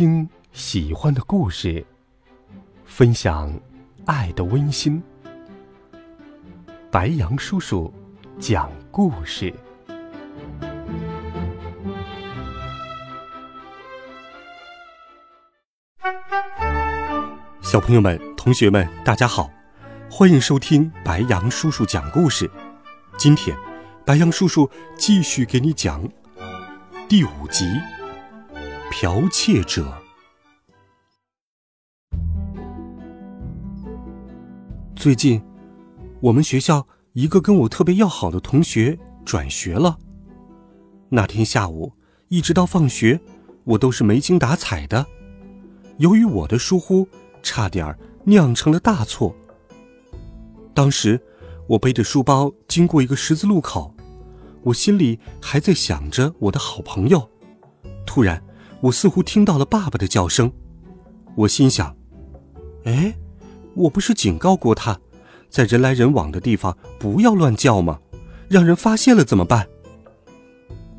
听喜欢的故事，分享爱的温馨。白杨叔叔讲故事。小朋友们、同学们，大家好，欢迎收听白杨叔叔讲故事。今天，白杨叔叔继续给你讲第五集。剽窃者。最近，我们学校一个跟我特别要好的同学转学了。那天下午一直到放学，我都是没精打采的。由于我的疏忽，差点酿成了大错。当时，我背着书包经过一个十字路口，我心里还在想着我的好朋友，突然。我似乎听到了爸爸的叫声，我心想：“哎，我不是警告过他，在人来人往的地方不要乱叫吗？让人发现了怎么办？”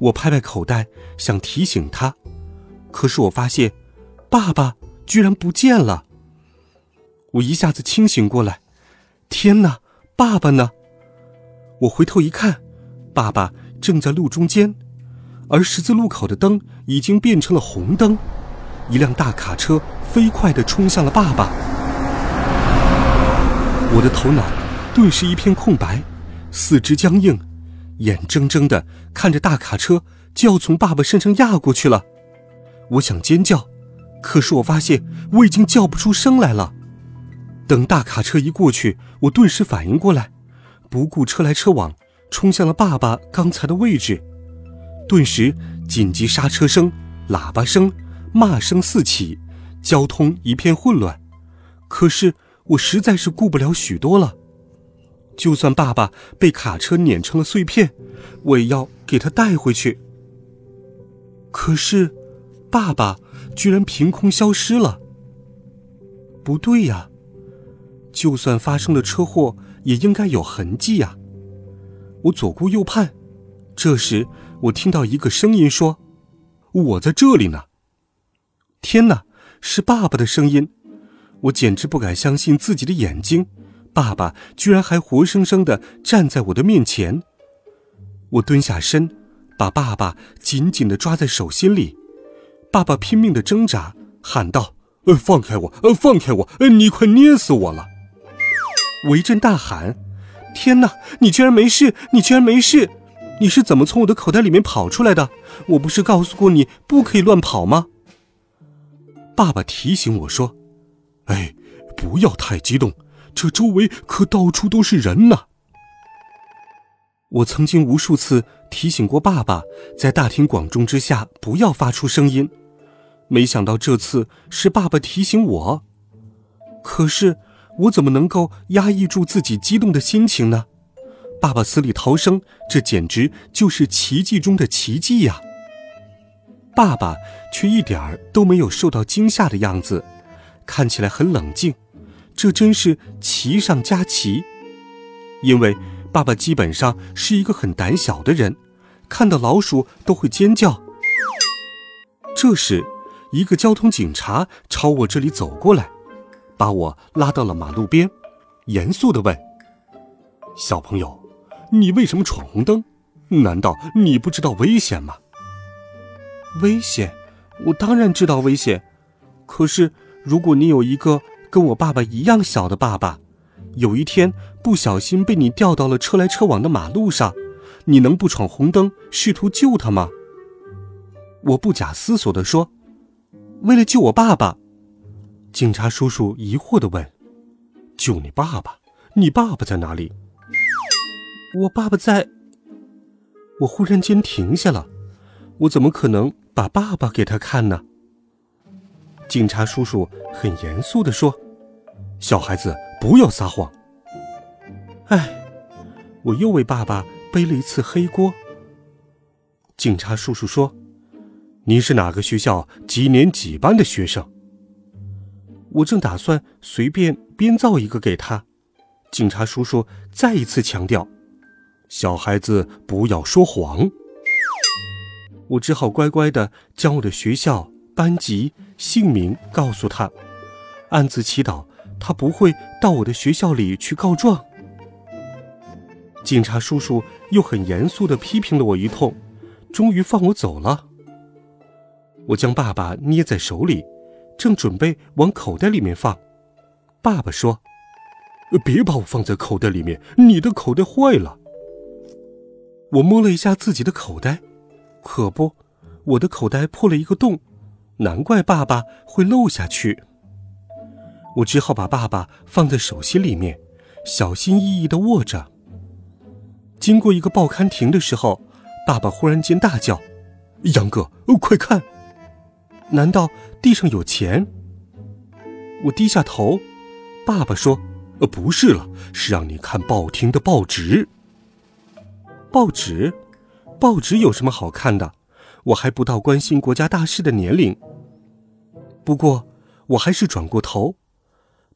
我拍拍口袋，想提醒他，可是我发现，爸爸居然不见了。我一下子清醒过来，天哪，爸爸呢？我回头一看，爸爸正在路中间。而十字路口的灯已经变成了红灯，一辆大卡车飞快地冲向了爸爸。我的头脑顿时一片空白，四肢僵硬，眼睁睁地看着大卡车就要从爸爸身上压过去了。我想尖叫，可是我发现我已经叫不出声来了。等大卡车一过去，我顿时反应过来，不顾车来车往，冲向了爸爸刚才的位置。顿时，紧急刹车声、喇叭声、骂声四起，交通一片混乱。可是我实在是顾不了许多了。就算爸爸被卡车碾成了碎片，我也要给他带回去。可是，爸爸居然凭空消失了。不对呀，就算发生了车祸，也应该有痕迹呀。我左顾右盼，这时。我听到一个声音说：“我在这里呢。”天哪，是爸爸的声音！我简直不敢相信自己的眼睛，爸爸居然还活生生的站在我的面前。我蹲下身，把爸爸紧紧的抓在手心里。爸爸拼命的挣扎，喊道：“呃，放开我！呃，放开我！呃，你快捏死我了！”我一阵大喊：“天哪，你居然没事！你居然没事！”你是怎么从我的口袋里面跑出来的？我不是告诉过你不可以乱跑吗？爸爸提醒我说：“哎，不要太激动，这周围可到处都是人呢。”我曾经无数次提醒过爸爸，在大庭广众之下不要发出声音，没想到这次是爸爸提醒我。可是我怎么能够压抑住自己激动的心情呢？爸爸死里逃生，这简直就是奇迹中的奇迹呀！爸爸却一点儿都没有受到惊吓的样子，看起来很冷静，这真是奇上加奇。因为爸爸基本上是一个很胆小的人，看到老鼠都会尖叫。这时，一个交通警察朝我这里走过来，把我拉到了马路边，严肃地问：“小朋友。”你为什么闯红灯？难道你不知道危险吗？危险，我当然知道危险。可是，如果你有一个跟我爸爸一样小的爸爸，有一天不小心被你掉到了车来车往的马路上，你能不闯红灯试图救他吗？我不假思索地说：“为了救我爸爸。”警察叔叔疑惑地问：“救你爸爸？你爸爸在哪里？”我爸爸在。我忽然间停下了，我怎么可能把爸爸给他看呢？警察叔叔很严肃的说：“小孩子不要撒谎。”哎，我又为爸爸背了一次黑锅。警察叔叔说：“你是哪个学校几年几班的学生？”我正打算随便编造一个给他，警察叔叔再一次强调。小孩子不要说谎。我只好乖乖的将我的学校班级、姓名告诉他，暗自祈祷他不会到我的学校里去告状。警察叔叔又很严肃的批评了我一通，终于放我走了。我将爸爸捏在手里，正准备往口袋里面放，爸爸说：“别把我放在口袋里面，你的口袋坏了。”我摸了一下自己的口袋，可不，我的口袋破了一个洞，难怪爸爸会漏下去。我只好把爸爸放在手心里面，小心翼翼的握着。经过一个报刊亭的时候，爸爸忽然间大叫：“杨哥，快看！难道地上有钱？”我低下头，爸爸说：“呃，不是了，是让你看报亭的报纸。报纸，报纸有什么好看的？我还不到关心国家大事的年龄。不过，我还是转过头，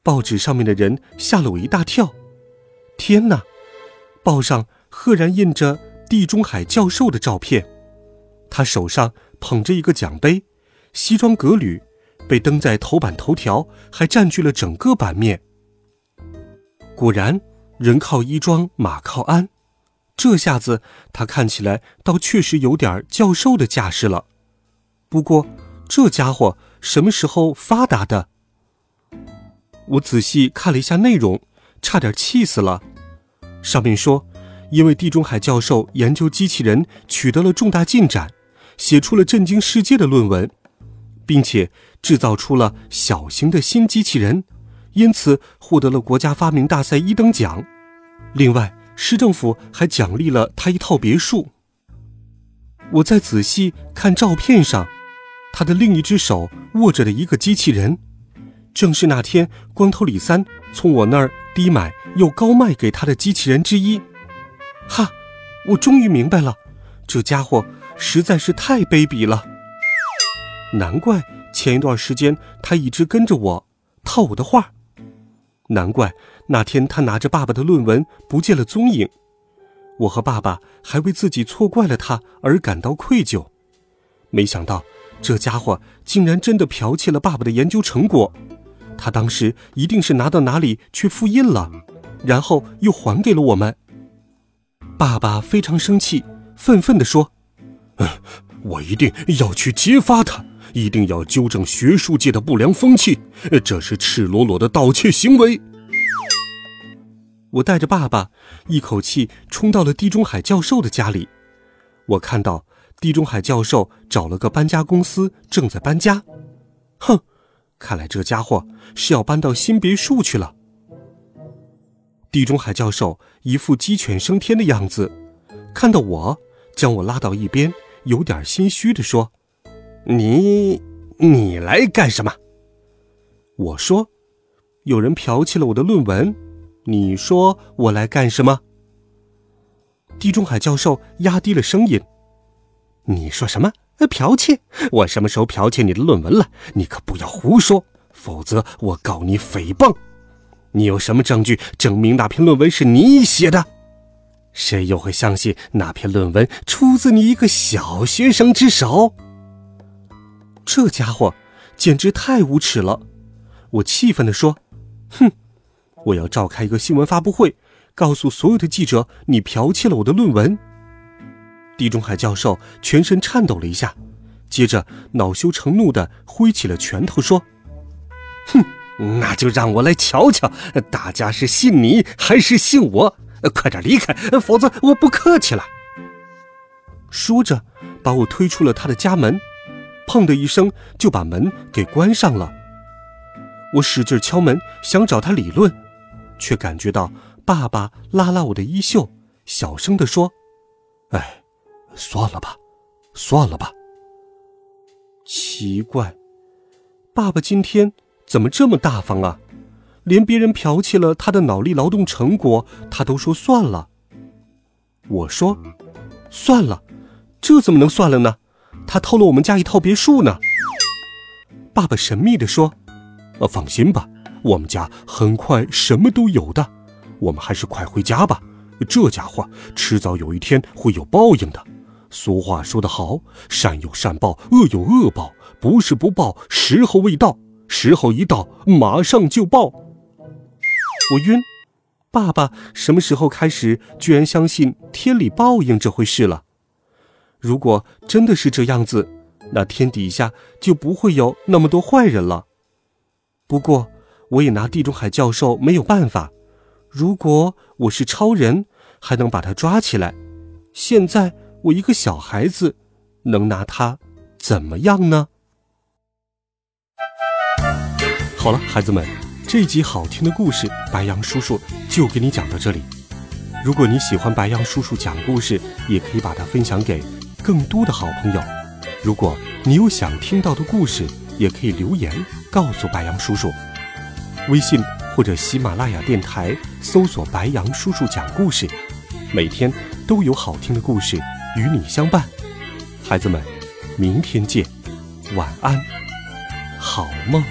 报纸上面的人吓了我一大跳。天哪，报上……赫然印着地中海教授的照片，他手上捧着一个奖杯，西装革履，被登在头版头条，还占据了整个版面。果然，人靠衣装，马靠鞍，这下子他看起来倒确实有点教授的架势了。不过，这家伙什么时候发达的？我仔细看了一下内容，差点气死了。上面说。因为地中海教授研究机器人取得了重大进展，写出了震惊世界的论文，并且制造出了小型的新机器人，因此获得了国家发明大赛一等奖。另外，市政府还奖励了他一套别墅。我再仔细看照片上，他的另一只手握着的一个机器人，正是那天光头李三从我那儿低买又高卖给他的机器人之一。哈，我终于明白了，这家伙实在是太卑鄙了。难怪前一段时间他一直跟着我，套我的话。难怪那天他拿着爸爸的论文不见了踪影。我和爸爸还为自己错怪了他而感到愧疚。没想到这家伙竟然真的剽窃了爸爸的研究成果。他当时一定是拿到哪里去复印了，然后又还给了我们。爸爸非常生气，愤愤地说：“嗯我一定要去揭发他，一定要纠正学术界的不良风气，这是赤裸裸的盗窃行为。”我带着爸爸一口气冲到了地中海教授的家里。我看到地中海教授找了个搬家公司，正在搬家。哼，看来这家伙是要搬到新别墅去了。地中海教授一副鸡犬升天的样子，看到我，将我拉到一边，有点心虚的说：“你，你来干什么？”我说：“有人剽窃了我的论文。”你说我来干什么？地中海教授压低了声音：“你说什么？剽窃？我什么时候剽窃你的论文了？你可不要胡说，否则我告你诽谤。”你有什么证据证明那篇论文是你写的？谁又会相信那篇论文出自你一个小学生之手？这家伙简直太无耻了！我气愤地说：“哼，我要召开一个新闻发布会，告诉所有的记者你剽窃了我的论文。”地中海教授全身颤抖了一下，接着恼羞成怒地挥起了拳头说：“哼！”那就让我来瞧瞧，大家是信你还是信我？快点离开，否则我不客气了。说着，把我推出了他的家门，砰的一声就把门给关上了。我使劲敲门，想找他理论，却感觉到爸爸拉拉我的衣袖，小声地说：“哎，算了吧，算了吧。”奇怪，爸爸今天。怎么这么大方啊？连别人剽窃了他的脑力劳动成果，他都说算了。我说，算了，这怎么能算了呢？他偷了我们家一套别墅呢。爸爸神秘地说：“呃，放心吧，我们家很快什么都有的。我们还是快回家吧。这家伙迟早有一天会有报应的。俗话说得好，善有善报，恶有恶报。”不是不报，时候未到。时候一到，马上就报。我晕，爸爸什么时候开始居然相信天理报应这回事了？如果真的是这样子，那天底下就不会有那么多坏人了。不过，我也拿地中海教授没有办法。如果我是超人，还能把他抓起来。现在我一个小孩子，能拿他怎么样呢？好了，孩子们，这集好听的故事，白羊叔叔就给你讲到这里。如果你喜欢白羊叔叔讲故事，也可以把它分享给更多的好朋友。如果你有想听到的故事，也可以留言告诉白羊叔叔。微信或者喜马拉雅电台搜索“白羊叔叔讲故事”，每天都有好听的故事与你相伴。孩子们，明天见，晚安，好梦。